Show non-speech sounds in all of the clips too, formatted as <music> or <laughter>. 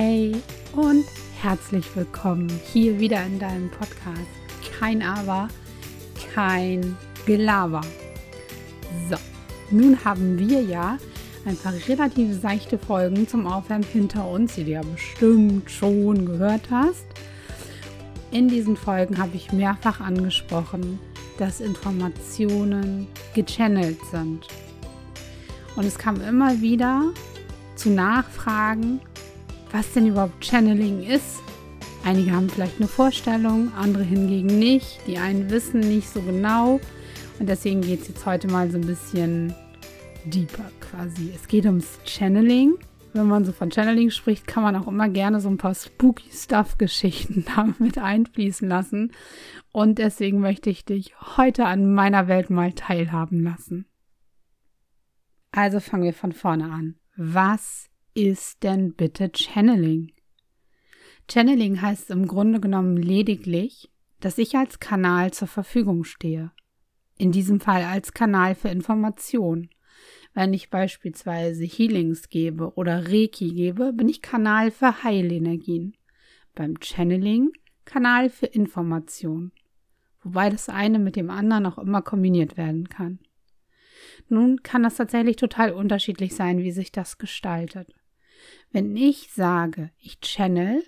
Hey und herzlich willkommen hier wieder in deinem Podcast. Kein Aber, kein Gelaber. So, nun haben wir ja ein paar relativ seichte Folgen zum Aufwärmen hinter uns, die du ja bestimmt schon gehört hast. In diesen Folgen habe ich mehrfach angesprochen, dass Informationen gechannelt sind. Und es kam immer wieder zu Nachfragen, was denn überhaupt Channeling ist. Einige haben vielleicht eine Vorstellung, andere hingegen nicht. Die einen wissen nicht so genau. Und deswegen geht es jetzt heute mal so ein bisschen deeper quasi. Es geht ums Channeling. Wenn man so von Channeling spricht, kann man auch immer gerne so ein paar spooky Stuff-Geschichten <laughs> damit einfließen lassen. Und deswegen möchte ich dich heute an meiner Welt mal teilhaben lassen. Also fangen wir von vorne an. Was ist denn bitte Channeling? Channeling heißt im Grunde genommen lediglich, dass ich als Kanal zur Verfügung stehe. In diesem Fall als Kanal für Information. Wenn ich beispielsweise Healings gebe oder Reiki gebe, bin ich Kanal für Heilenergien. Beim Channeling Kanal für Information. Wobei das eine mit dem anderen auch immer kombiniert werden kann. Nun kann das tatsächlich total unterschiedlich sein, wie sich das gestaltet. Wenn ich sage, ich channel,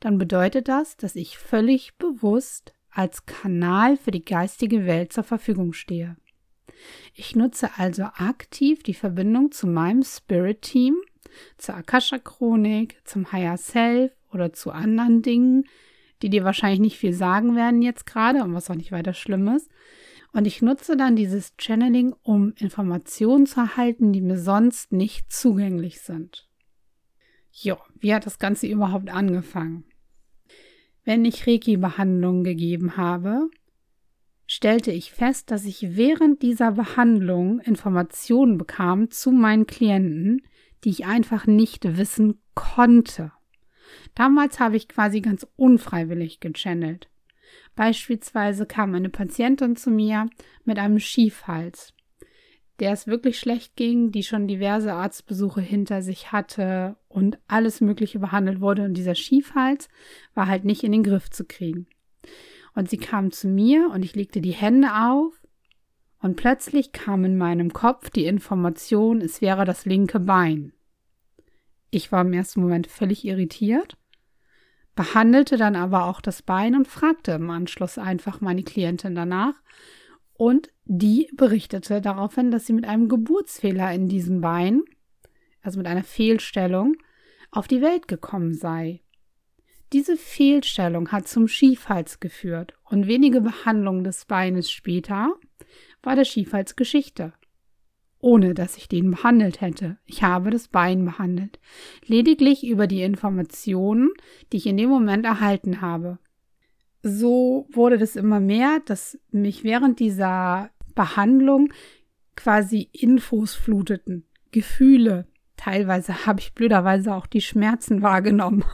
dann bedeutet das, dass ich völlig bewusst als Kanal für die geistige Welt zur Verfügung stehe. Ich nutze also aktiv die Verbindung zu meinem Spirit Team, zur Akasha Chronik, zum Higher Self oder zu anderen Dingen, die dir wahrscheinlich nicht viel sagen werden jetzt gerade und was auch nicht weiter schlimm ist. Und ich nutze dann dieses Channeling, um Informationen zu erhalten, die mir sonst nicht zugänglich sind. Jo, wie hat das Ganze überhaupt angefangen? Wenn ich Reiki-Behandlungen gegeben habe, stellte ich fest, dass ich während dieser Behandlung Informationen bekam zu meinen Klienten, die ich einfach nicht wissen konnte. Damals habe ich quasi ganz unfreiwillig gechannelt. Beispielsweise kam eine Patientin zu mir mit einem Schiefhals der es wirklich schlecht ging, die schon diverse Arztbesuche hinter sich hatte und alles Mögliche behandelt wurde. Und dieser Schiefhals war halt nicht in den Griff zu kriegen. Und sie kam zu mir und ich legte die Hände auf und plötzlich kam in meinem Kopf die Information, es wäre das linke Bein. Ich war im ersten Moment völlig irritiert, behandelte dann aber auch das Bein und fragte im Anschluss einfach meine Klientin danach, und die berichtete daraufhin, dass sie mit einem Geburtsfehler in diesem Bein, also mit einer Fehlstellung, auf die Welt gekommen sei. Diese Fehlstellung hat zum Schiefhals geführt und wenige Behandlungen des Beines später war der Schiefhals Geschichte. Ohne dass ich den behandelt hätte. Ich habe das Bein behandelt. Lediglich über die Informationen, die ich in dem Moment erhalten habe so wurde das immer mehr, dass mich während dieser Behandlung quasi Infos fluteten, Gefühle. Teilweise habe ich blöderweise auch die Schmerzen <laughs> wahrgenommen.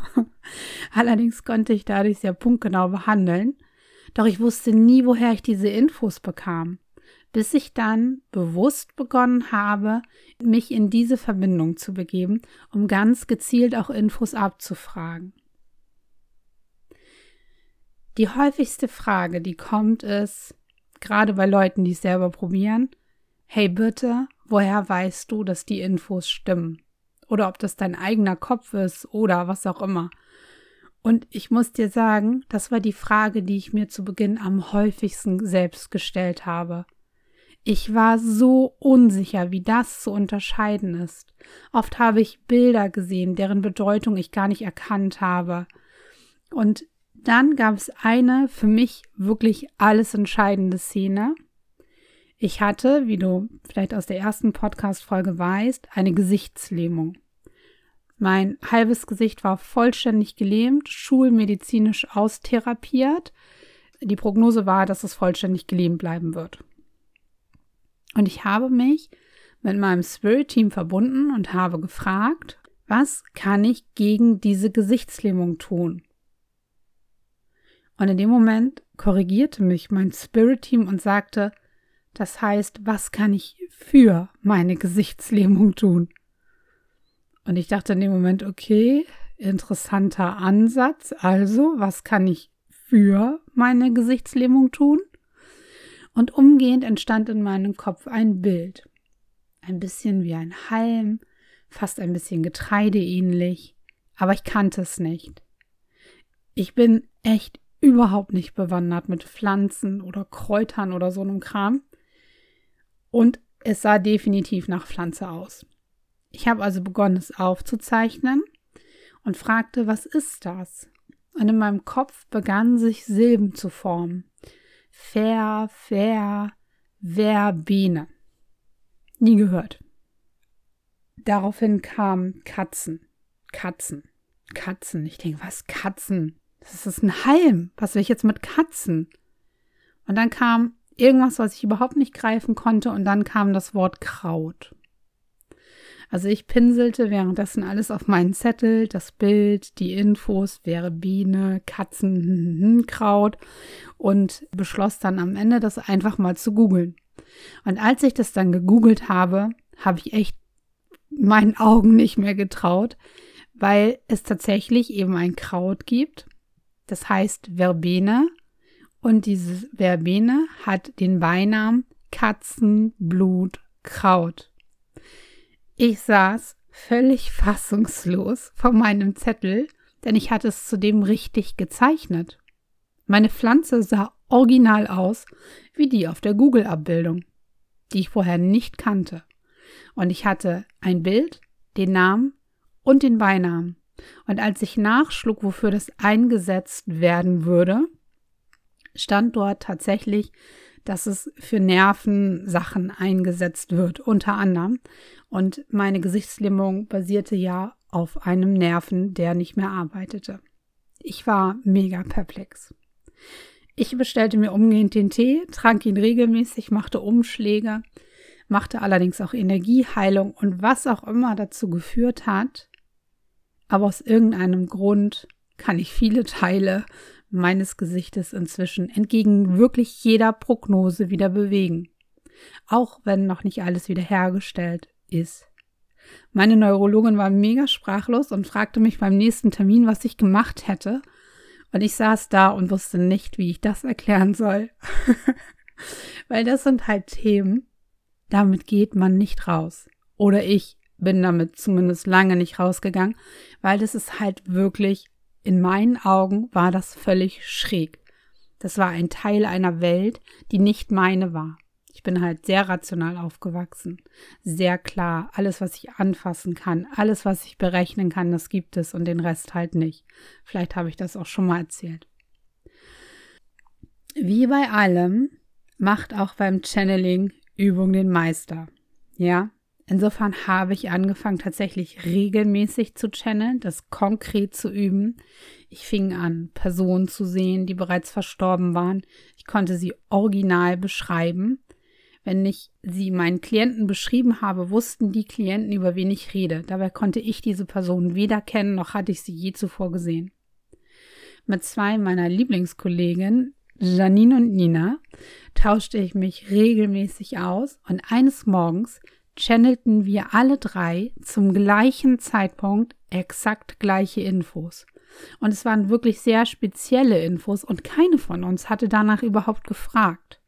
Allerdings konnte ich dadurch sehr punktgenau behandeln. Doch ich wusste nie, woher ich diese Infos bekam, bis ich dann bewusst begonnen habe, mich in diese Verbindung zu begeben, um ganz gezielt auch Infos abzufragen. Die häufigste Frage, die kommt, ist, gerade bei Leuten, die es selber probieren, hey bitte, woher weißt du, dass die Infos stimmen? Oder ob das dein eigener Kopf ist oder was auch immer. Und ich muss dir sagen, das war die Frage, die ich mir zu Beginn am häufigsten selbst gestellt habe. Ich war so unsicher, wie das zu unterscheiden ist. Oft habe ich Bilder gesehen, deren Bedeutung ich gar nicht erkannt habe. Und dann gab es eine für mich wirklich alles entscheidende Szene. Ich hatte, wie du vielleicht aus der ersten Podcast-Folge weißt, eine Gesichtslähmung. Mein halbes Gesicht war vollständig gelähmt, schulmedizinisch austherapiert. Die Prognose war, dass es vollständig gelähmt bleiben wird. Und ich habe mich mit meinem Spirit-Team verbunden und habe gefragt, was kann ich gegen diese Gesichtslähmung tun? Und in dem Moment korrigierte mich mein Spirit-Team und sagte, das heißt, was kann ich für meine Gesichtslähmung tun? Und ich dachte in dem Moment, okay, interessanter Ansatz. Also, was kann ich für meine Gesichtslähmung tun? Und umgehend entstand in meinem Kopf ein Bild. Ein bisschen wie ein Halm, fast ein bisschen getreideähnlich, aber ich kannte es nicht. Ich bin echt überhaupt nicht bewandert mit Pflanzen oder Kräutern oder so einem Kram. Und es sah definitiv nach Pflanze aus. Ich habe also begonnen, es aufzuzeichnen und fragte, was ist das? Und in meinem Kopf begannen sich Silben zu formen. Ver, ver, verbene. Nie gehört. Daraufhin kamen Katzen. Katzen. Katzen. Ich denke, was Katzen? Das ist ein Halm. Was will ich jetzt mit Katzen? Und dann kam irgendwas, was ich überhaupt nicht greifen konnte, und dann kam das Wort Kraut. Also ich pinselte währenddessen alles auf meinen Zettel, das Bild, die Infos, wäre Biene, Katzen, <laughs> Kraut und beschloss dann am Ende, das einfach mal zu googeln. Und als ich das dann gegoogelt habe, habe ich echt meinen Augen nicht mehr getraut, weil es tatsächlich eben ein Kraut gibt. Das heißt Verbene. Und diese Verbene hat den Beinamen Katzenblutkraut. Ich saß völlig fassungslos vor meinem Zettel, denn ich hatte es zudem richtig gezeichnet. Meine Pflanze sah original aus wie die auf der Google-Abbildung, die ich vorher nicht kannte. Und ich hatte ein Bild, den Namen und den Beinamen. Und als ich nachschlug, wofür das eingesetzt werden würde, stand dort tatsächlich, dass es für Nervensachen eingesetzt wird, unter anderem. Und meine Gesichtslähmung basierte ja auf einem Nerven, der nicht mehr arbeitete. Ich war mega perplex. Ich bestellte mir umgehend den Tee, trank ihn regelmäßig, machte Umschläge, machte allerdings auch Energieheilung und was auch immer dazu geführt hat. Aber aus irgendeinem Grund kann ich viele Teile meines Gesichtes inzwischen entgegen wirklich jeder Prognose wieder bewegen. Auch wenn noch nicht alles wiederhergestellt ist. Meine Neurologin war mega sprachlos und fragte mich beim nächsten Termin, was ich gemacht hätte. Und ich saß da und wusste nicht, wie ich das erklären soll. <laughs> Weil das sind halt Themen, damit geht man nicht raus. Oder ich bin damit zumindest lange nicht rausgegangen, weil das ist halt wirklich in meinen Augen war das völlig schräg. Das war ein Teil einer Welt, die nicht meine war. Ich bin halt sehr rational aufgewachsen, sehr klar. Alles, was ich anfassen kann, alles, was ich berechnen kann, das gibt es und den Rest halt nicht. Vielleicht habe ich das auch schon mal erzählt. Wie bei allem macht auch beim Channeling Übung den Meister. Ja, Insofern habe ich angefangen, tatsächlich regelmäßig zu channeln, das konkret zu üben. Ich fing an, Personen zu sehen, die bereits verstorben waren. Ich konnte sie original beschreiben. Wenn ich sie meinen Klienten beschrieben habe, wussten die Klienten, über wen ich rede. Dabei konnte ich diese Person weder kennen, noch hatte ich sie je zuvor gesehen. Mit zwei meiner Lieblingskolleginnen, Janine und Nina, tauschte ich mich regelmäßig aus und eines Morgens channelten wir alle drei zum gleichen Zeitpunkt exakt gleiche Infos. Und es waren wirklich sehr spezielle Infos und keine von uns hatte danach überhaupt gefragt.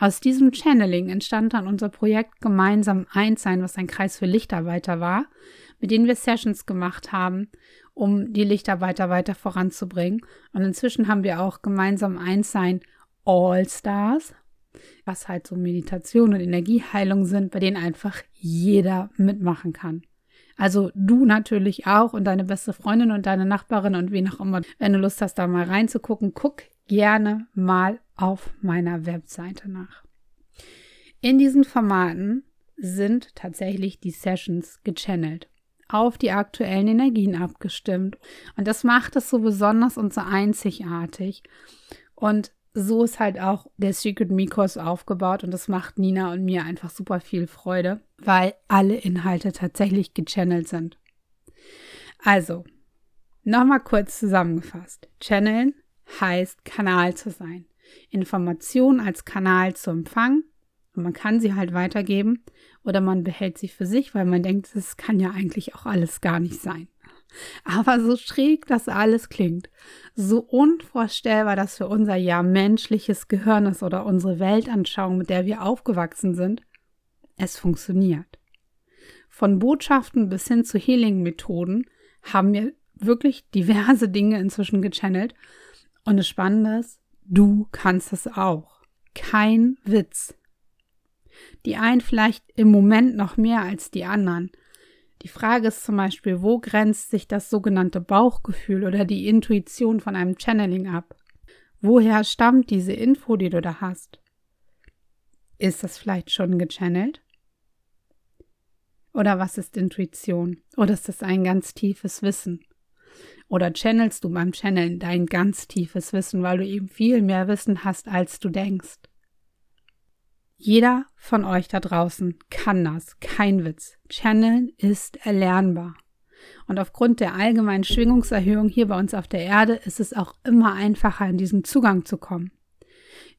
Aus diesem Channeling entstand dann unser Projekt Gemeinsam Eins sein, was ein Kreis für Lichtarbeiter war, mit denen wir Sessions gemacht haben, um die Lichtarbeiter weiter voranzubringen. Und inzwischen haben wir auch Gemeinsam Eins sein All Stars, was halt so Meditation und Energieheilung sind, bei denen einfach jeder mitmachen kann. Also du natürlich auch und deine beste Freundin und deine Nachbarin und wen auch immer. Wenn du Lust hast, da mal reinzugucken, guck gerne mal auf meiner Webseite nach. In diesen Formaten sind tatsächlich die Sessions gechannelt, auf die aktuellen Energien abgestimmt. Und das macht es so besonders und so einzigartig. Und so ist halt auch der Secret Mikos aufgebaut und das macht Nina und mir einfach super viel Freude, weil alle Inhalte tatsächlich gechannelt sind. Also, nochmal kurz zusammengefasst. Channeln heißt Kanal zu sein. Informationen als Kanal zu empfangen und man kann sie halt weitergeben oder man behält sie für sich, weil man denkt, es kann ja eigentlich auch alles gar nicht sein. Aber so schräg das alles klingt, so unvorstellbar das für unser ja menschliches Gehirn ist oder unsere Weltanschauung, mit der wir aufgewachsen sind, es funktioniert. Von Botschaften bis hin zu Healing-Methoden haben wir wirklich diverse Dinge inzwischen gechannelt. Und das Spannende ist, du kannst es auch. Kein Witz. Die einen vielleicht im Moment noch mehr als die anderen. Die Frage ist zum Beispiel, wo grenzt sich das sogenannte Bauchgefühl oder die Intuition von einem Channeling ab? Woher stammt diese Info, die du da hast? Ist das vielleicht schon gechannelt? Oder was ist Intuition? Oder ist das ein ganz tiefes Wissen? Oder channelst du beim Channeln dein ganz tiefes Wissen, weil du eben viel mehr Wissen hast, als du denkst? Jeder von euch da draußen kann das, kein Witz. Channeln ist erlernbar. Und aufgrund der allgemeinen Schwingungserhöhung hier bei uns auf der Erde ist es auch immer einfacher, in diesen Zugang zu kommen.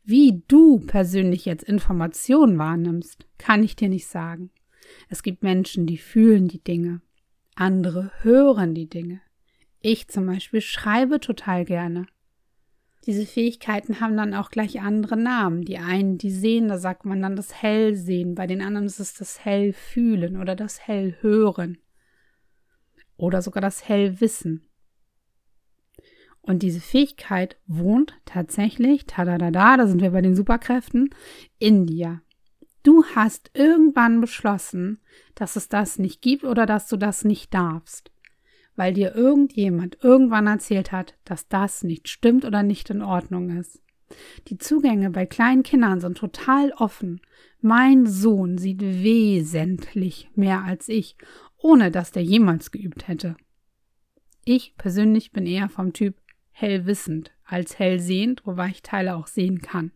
Wie du persönlich jetzt Informationen wahrnimmst, kann ich dir nicht sagen. Es gibt Menschen, die fühlen die Dinge. Andere hören die Dinge. Ich zum Beispiel schreibe total gerne. Diese Fähigkeiten haben dann auch gleich andere Namen. Die einen, die sehen, da sagt man dann das Hellsehen, bei den anderen ist es das Hellfühlen oder das Hellhören oder sogar das Hellwissen. Und diese Fähigkeit wohnt tatsächlich, tadadada, da sind wir bei den Superkräften, in dir. Du hast irgendwann beschlossen, dass es das nicht gibt oder dass du das nicht darfst weil dir irgendjemand irgendwann erzählt hat, dass das nicht stimmt oder nicht in Ordnung ist. Die Zugänge bei kleinen Kindern sind total offen. Mein Sohn sieht wesentlich mehr als ich, ohne dass der jemals geübt hätte. Ich persönlich bin eher vom Typ hellwissend als hellsehend, wobei ich Teile auch sehen kann.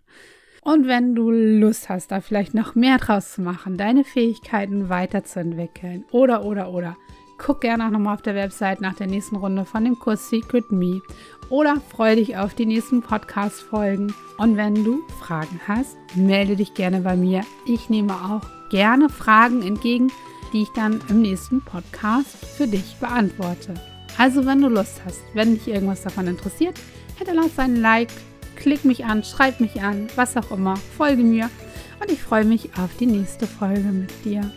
Und wenn du Lust hast, da vielleicht noch mehr draus zu machen, deine Fähigkeiten weiterzuentwickeln oder oder oder, Guck gerne auch nochmal auf der Website nach der nächsten Runde von dem Kurs Secret Me oder freue dich auf die nächsten Podcast-Folgen. Und wenn du Fragen hast, melde dich gerne bei mir. Ich nehme auch gerne Fragen entgegen, die ich dann im nächsten Podcast für dich beantworte. Also, wenn du Lust hast, wenn dich irgendwas davon interessiert, hinterlass einen Like, klick mich an, schreib mich an, was auch immer, folge mir und ich freue mich auf die nächste Folge mit dir.